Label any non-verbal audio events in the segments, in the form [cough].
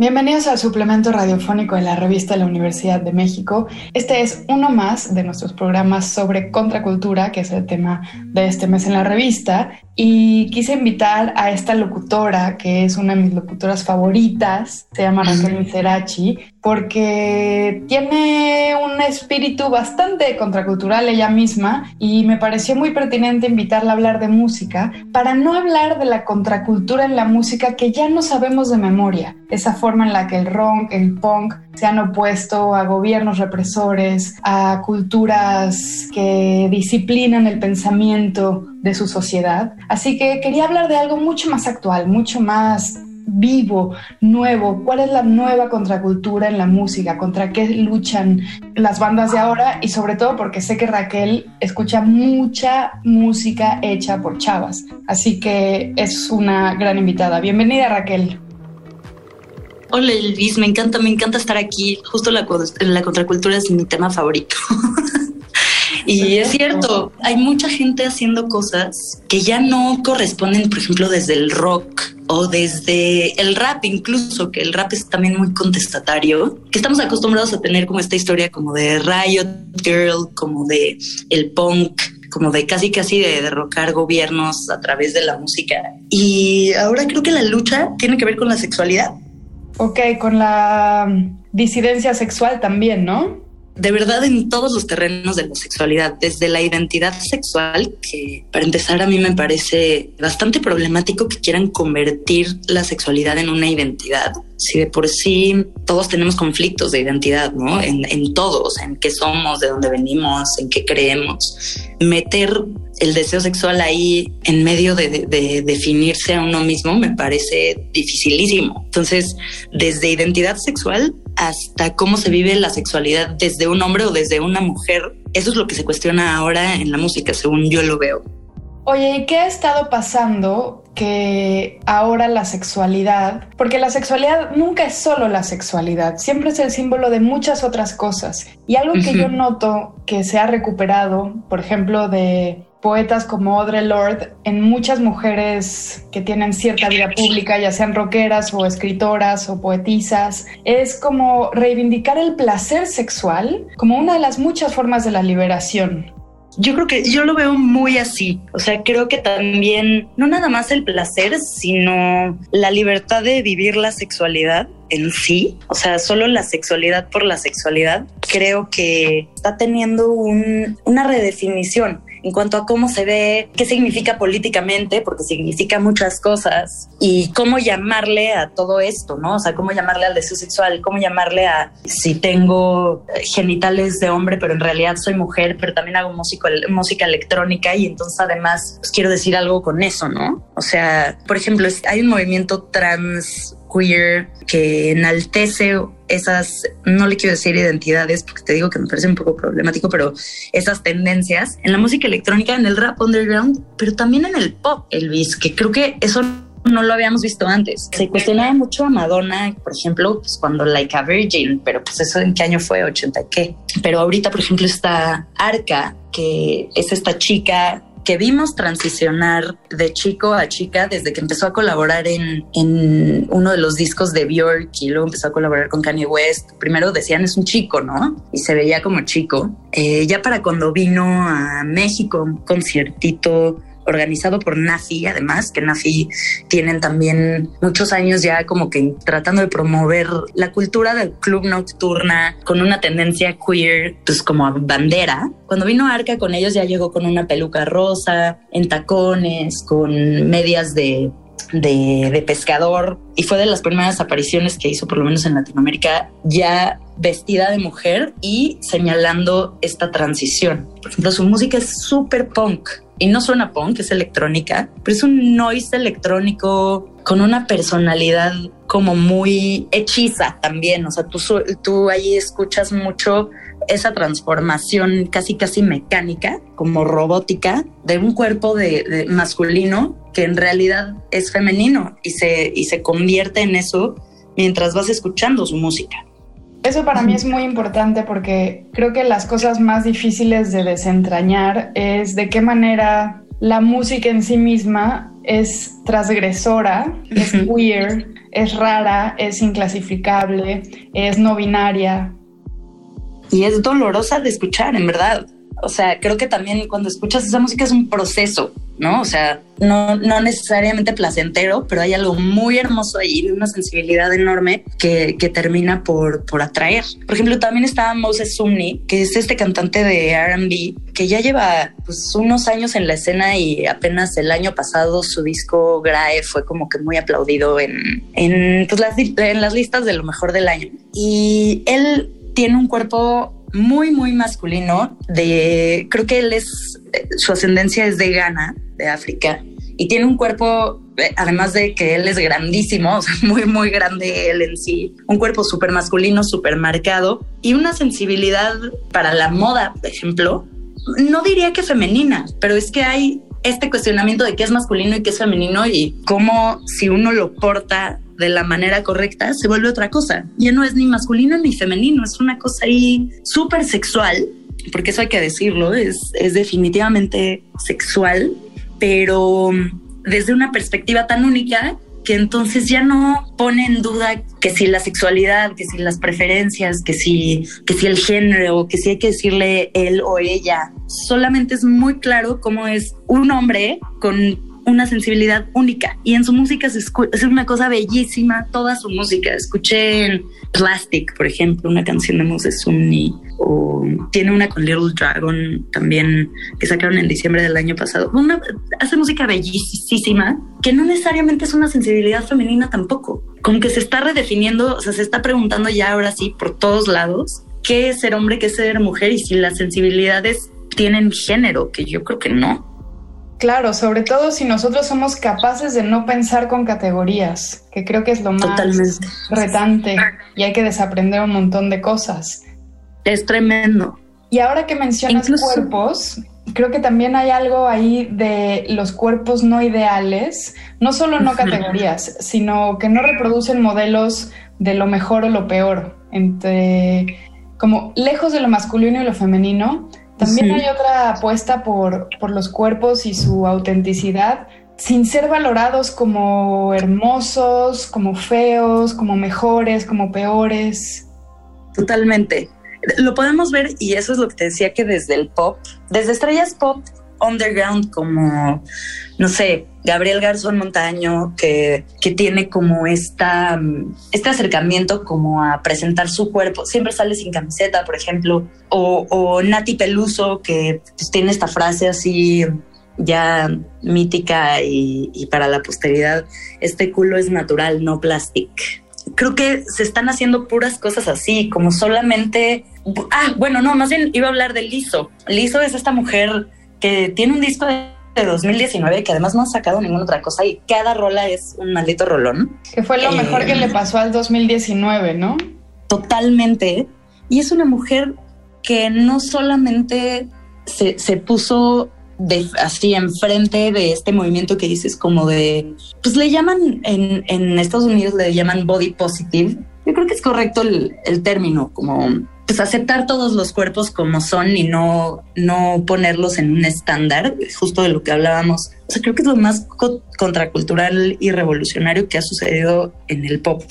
Bienvenidos al suplemento radiofónico de la revista de la Universidad de México. Este es uno más de nuestros programas sobre contracultura, que es el tema de este mes en la revista. Y quise invitar a esta locutora, que es una de mis locutoras favoritas, se llama Raquel Miserachi, porque tiene un espíritu bastante contracultural ella misma y me pareció muy pertinente invitarla a hablar de música para no hablar de la contracultura en la música que ya no sabemos de memoria, esa forma en la que el rock, el punk se han opuesto a gobiernos represores, a culturas que disciplinan el pensamiento de su sociedad. Así que quería hablar de algo mucho más actual, mucho más vivo, nuevo, cuál es la nueva contracultura en la música, contra qué luchan las bandas de ahora y sobre todo porque sé que Raquel escucha mucha música hecha por chavas, así que es una gran invitada. Bienvenida Raquel. Hola Elvis, me encanta, me encanta estar aquí. Justo la, la contracultura es mi tema favorito. [laughs] Y es cierto, hay mucha gente haciendo cosas que ya no corresponden, por ejemplo, desde el rock o desde el rap incluso, que el rap es también muy contestatario, que estamos acostumbrados a tener como esta historia como de Riot Girl, como de el punk, como de casi casi de derrocar gobiernos a través de la música. Y ahora creo que la lucha tiene que ver con la sexualidad. Ok, con la disidencia sexual también, ¿no? De verdad en todos los terrenos de la sexualidad, desde la identidad sexual, que para empezar a mí me parece bastante problemático que quieran convertir la sexualidad en una identidad. Si de por sí todos tenemos conflictos de identidad, ¿no? En, todos, en qué somos, de dónde venimos, en qué creemos. Meter el deseo sexual ahí en medio de, definirse a uno mismo me parece dificilísimo. Entonces, desde identidad sexual hasta cómo se vive la sexualidad desde un hombre o desde una mujer, eso es lo que se cuestiona ahora en la música, según yo lo veo. Oye, ¿y qué ha estado pasando que ahora la sexualidad, porque la sexualidad nunca es solo la sexualidad, siempre es el símbolo de muchas otras cosas. Y algo que yo noto que se ha recuperado, por ejemplo, de poetas como Audre Lorde en muchas mujeres que tienen cierta vida pública, ya sean rockeras o escritoras o poetisas, es como reivindicar el placer sexual como una de las muchas formas de la liberación. Yo creo que yo lo veo muy así. O sea, creo que también no nada más el placer, sino la libertad de vivir la sexualidad en sí, o sea, solo la sexualidad por la sexualidad, creo que está teniendo una redefinición en cuanto a cómo se ve, qué significa políticamente, porque significa muchas cosas, y cómo llamarle a todo esto, ¿no? O sea, cómo llamarle al deseo sexual, cómo llamarle a si tengo genitales de hombre, pero en realidad soy mujer, pero también hago música, electrónica y entonces además pues, quiero decir algo con eso, ¿no? O sea, por ejemplo, hay un movimiento trans queer que enaltece esas, no le quiero decir identidades, porque te digo que me parece un poco problemático, pero esas tendencias en la música electrónica, en el rap underground, pero también en el pop, Elvis, que creo que eso no lo habíamos visto antes. Se cuestionaba mucho a Madonna, por ejemplo, pues cuando Like a Virgin, pero pues eso en qué año fue, 80 qué. Pero ahorita, por ejemplo, está Arca, que es esta chica que vimos transicionar de chico a chica desde que empezó a colaborar en, en uno de los discos de Björk y luego empezó a colaborar con Kanye West. Primero decían es un chico, ¿no? Y se veía como chico. Eh, ya para cuando vino a México, un conciertito organizado por Nafi, además, que Nafi tienen también muchos años ya como que tratando de promover la cultura del club nocturna con una tendencia queer, pues como bandera. Cuando vino Arca con ellos ya llegó con una peluca rosa, en tacones, con medias de de, de, pescador y fue de las primeras apariciones que hizo, por lo menos en Latinoamérica, ya vestida de mujer y señalando esta transición. Por ejemplo, su música es súper punk y no suena punk, es electrónica, pero es un noise electrónico con una personalidad como muy hechiza también. O sea, tú, tú ahí escuchas mucho esa transformación casi casi mecánica, como robótica, de un cuerpo de, masculino que en realidad es femenino y se, y se convierte en eso mientras vas escuchando su música. Eso para mí es muy importante porque creo que las cosas más difíciles de desentrañar es de qué manera la música en sí misma es transgresora, es weird, es rara, es inclasificable, es no binaria. Y es dolorosa de escuchar, en verdad. O sea, creo que también cuando escuchas esa música es un proceso, ¿no? O sea, no, no necesariamente placentero, pero hay algo muy hermoso ahí, una sensibilidad enorme que, que termina por, por atraer. Por ejemplo, también está Moses Sumney, que es este cantante de RB, que ya lleva pues, unos años en la escena y apenas el año pasado su disco Grae fue como que muy aplaudido en, en, pues, las, en las listas de lo mejor del año. Y él tiene un cuerpo muy, muy masculino. De creo que él es su ascendencia es de Ghana, de África, y tiene un cuerpo, eh, además de que él es grandísimo, [laughs] muy, muy grande él en sí, un cuerpo súper masculino, súper marcado y una sensibilidad para la moda, por ejemplo. No diría que femenina, pero es que hay este cuestionamiento de qué es masculino y qué es femenino y cómo si uno lo porta de la manera correcta se vuelve otra cosa. Ya no es ni masculino ni femenino, es una cosa ahí súper sexual, porque eso hay que decirlo, es, es definitivamente sexual, pero desde una perspectiva tan única que entonces ya no pone en duda que si la sexualidad, que si las preferencias, que si, que si el género, que si hay que decirle él o ella. Solamente es muy claro cómo es un hombre con una sensibilidad única y en su música es una cosa bellísima, toda su música. Escuché en Plastic, por ejemplo, una canción de Moses Sumney o tiene una con Little Dragon también que sacaron en diciembre del año pasado. Una, hace música bellísima que no necesariamente es una sensibilidad femenina tampoco. Como que se está redefiniendo, o sea, se está preguntando ya ahora sí por todos lados qué es ser hombre, qué es ser mujer y si las sensibilidades tienen género, que yo creo que no. Claro, sobre todo si nosotros somos capaces de no pensar con categorías, que creo que es lo más retante y hay que desaprender un montón de cosas. Es tremendo. Y ahora que mencionas cuerpos, creo que también hay algo ahí de los cuerpos no ideales, no solo no categorías, sino que no reproducen modelos de lo mejor o lo peor, entre como lejos de lo masculino y lo femenino, también hay otra apuesta por, por los cuerpos y su autenticidad, sin ser valorados como hermosos, como feos, como mejores, como peores. Totalmente. Lo podemos ver y eso es lo que te decía que desde el pop, desde estrellas pop underground como, no sé, Gabriel Garzón Montaño, que, que tiene como esta, este acercamiento como a presentar su cuerpo, siempre sale sin camiseta, por ejemplo, o, Nati Peluso, que pues, tiene esta frase así ya mítica y, y, para la posteridad, este culo es natural, no plastic. Creo que se están haciendo puras cosas así, como solamente... Ah, bueno, no, más bien iba a hablar de Liso. Liso es esta mujer que tiene un disco de, 2019 que además no ha sacado ninguna otra cosa y cada rola es un maldito rolón. Que fue lo mejor que le eh, pasó al 2019, ¿no? Totalmente. Y es una mujer que no solamente se, se puso de, así enfrente de este movimiento que dices como de, pues le llaman en, en Estados Unidos le llaman body positive. Yo creo que es correcto el, el término, como pues aceptar todos los cuerpos como son y no, no ponerlos en un estándar, justo de lo que hablábamos. O sea, creo que es lo más contracultural y revolucionario que ha sucedido en el pop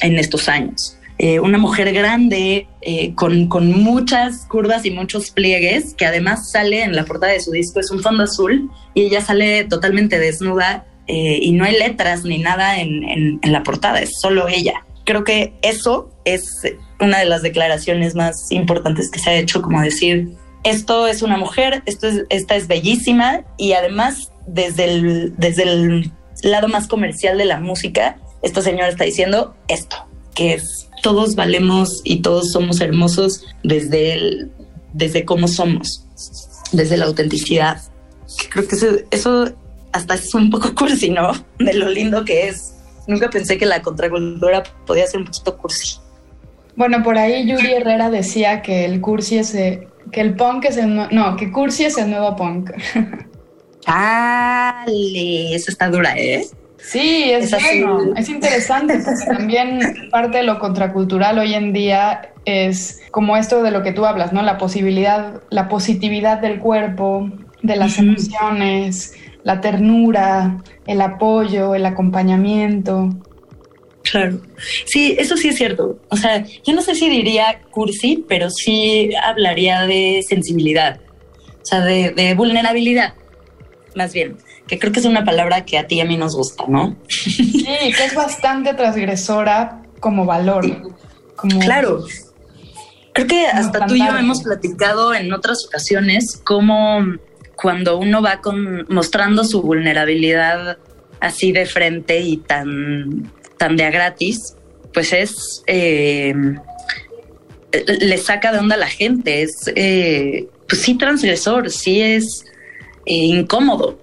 en estos años. Eh, una mujer grande, eh, con, con, muchas curvas y muchos pliegues, que además sale en la portada de su disco, es un fondo azul, y ella sale totalmente desnuda eh, y no hay letras ni nada en, en, en la portada, es solo ella. Creo que eso es una de las declaraciones más importantes que se ha hecho, como decir, esto es una mujer, esto es, esta es bellísima y además desde el, desde el lado más comercial de la música, esta señora está diciendo esto, que es todos valemos y todos somos hermosos desde, el, desde cómo somos, desde la autenticidad. Creo que eso, eso hasta es un poco [laughs] cursi, ¿no? De lo lindo que es. Nunca pensé que la contracultura podía ser un poquito cursi. Bueno, por ahí Judy Herrera decía que el cursi es el, que el punk es el no, que cursi es el nuevo punk. [laughs] Dale, esa está dura, ¿eh? Sí, es, bueno, es interesante porque también parte de lo contracultural hoy en día es como esto de lo que tú hablas, ¿no? La posibilidad, la positividad del cuerpo, de las emociones, la ternura, el apoyo, el acompañamiento. Claro. Sí, eso sí es cierto. O sea, yo no sé si diría cursi, pero sí hablaría de sensibilidad, o sea, de, vulnerabilidad, más bien, que creo que es una palabra que a ti y a mí nos gusta, ¿no? Sí, que es bastante transgresora como valor. Como claro. Creo que hasta tú y yo hemos platicado en otras ocasiones cómo cuando uno va con, mostrando su vulnerabilidad así de frente y tan tan de a gratis, pues es, eh, le saca de onda a la gente, es, eh, pues sí transgresor, sí es eh, incómodo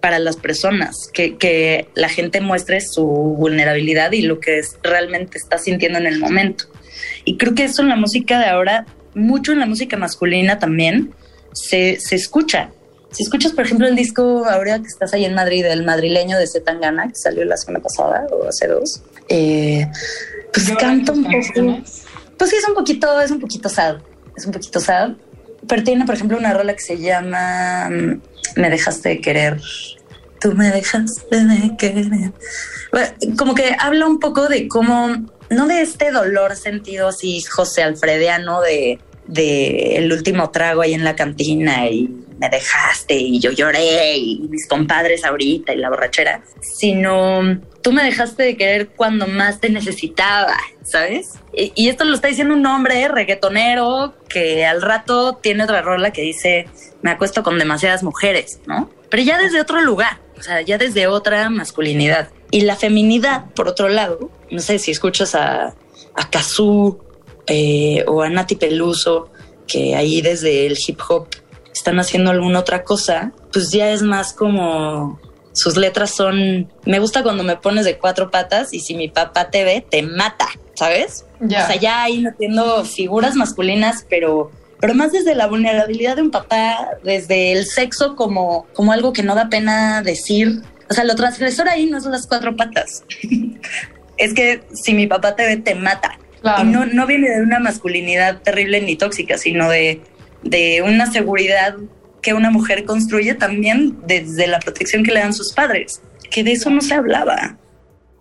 para las personas que, que, la gente muestre su vulnerabilidad y lo que realmente está sintiendo en el momento. Y creo que eso en la música de ahora, mucho en la música masculina también, se, se escucha. Si escuchas, por ejemplo, el disco ahora que estás ahí en Madrid, el madrileño de Zetangana, que salió la semana pasada o hace dos, eh, pues canta un poco. Pues sí, es un poquito, es un poquito sad. Es un poquito sad. Pero tiene, por ejemplo, una rola que se llama mm, Me dejaste de querer. Tú me dejaste de querer. como que habla un poco de cómo, no de este dolor sentido así, José Alfrediano, de, de el último trago ahí en la cantina y me dejaste y yo lloré y mis compadres ahorita y la borrachera, sino tú me dejaste de querer cuando más te necesitaba, ¿sabes? Y, esto lo está diciendo un hombre reggaetonero que al rato tiene otra rola que dice, me acuesto con demasiadas mujeres, ¿no? Pero ya desde otro lugar, o sea, ya desde otra masculinidad. Y la feminidad, por otro lado, no sé si escuchas a, a Kazoo eh, o a Nati Peluso, que ahí desde el hip hop están haciendo alguna otra cosa, pues ya es más como sus letras son, me gusta cuando me pones de cuatro patas y si mi papá te ve, te mata, ¿sabes? O sea, ya ahí metiendo figuras masculinas, pero, pero más desde la vulnerabilidad de un papá, desde el sexo como, como algo que no da pena decir. O sea, lo transgresor ahí no son las cuatro patas. [laughs] es que si mi papá te ve, te mata. Y no, no viene de una masculinidad terrible ni tóxica, sino de de una seguridad que una mujer construye también desde la protección que le dan sus padres, que de eso no se hablaba.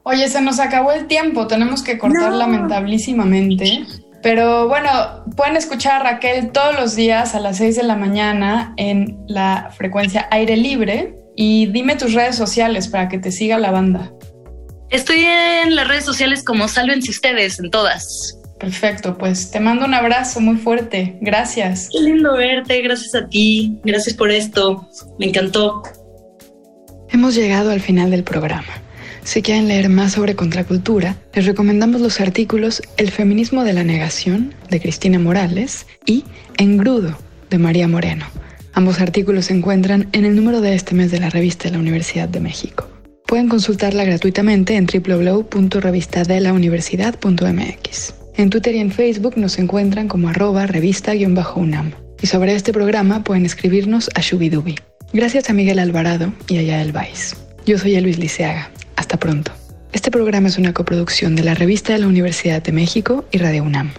Oye, se nos acabó el tiempo, tenemos que cortar lamentabilísimamente. Pero bueno, pueden escuchar a Raquel todos los días a las 6 de la mañana en la frecuencia aire libre. Y dime tus redes sociales para que te siga la banda. Estoy en las redes sociales como Sálvense Ustedes, en todas. Perfecto, pues te mando un abrazo muy fuerte. Gracias. Qué lindo verte, gracias a ti, gracias por esto, me encantó. Hemos llegado al final del programa. Si quieren leer más sobre contracultura, les recomendamos los artículos El feminismo de la negación, de Cristina Morales, y Engrudo, de María Moreno. Ambos artículos se encuentran en el número de este mes de la revista de la Universidad de México. Pueden consultarla gratuitamente en www.revistadelauniversidad.mx. En Twitter y en Facebook nos encuentran como arroba revista-unam. Y sobre este programa pueden escribirnos a Shubidubi. Gracias a Miguel Alvarado y a Yael Vais. Yo soy Elvis Liceaga. Hasta pronto. Este programa es una coproducción de la Revista de la Universidad de México y Radio UNAM.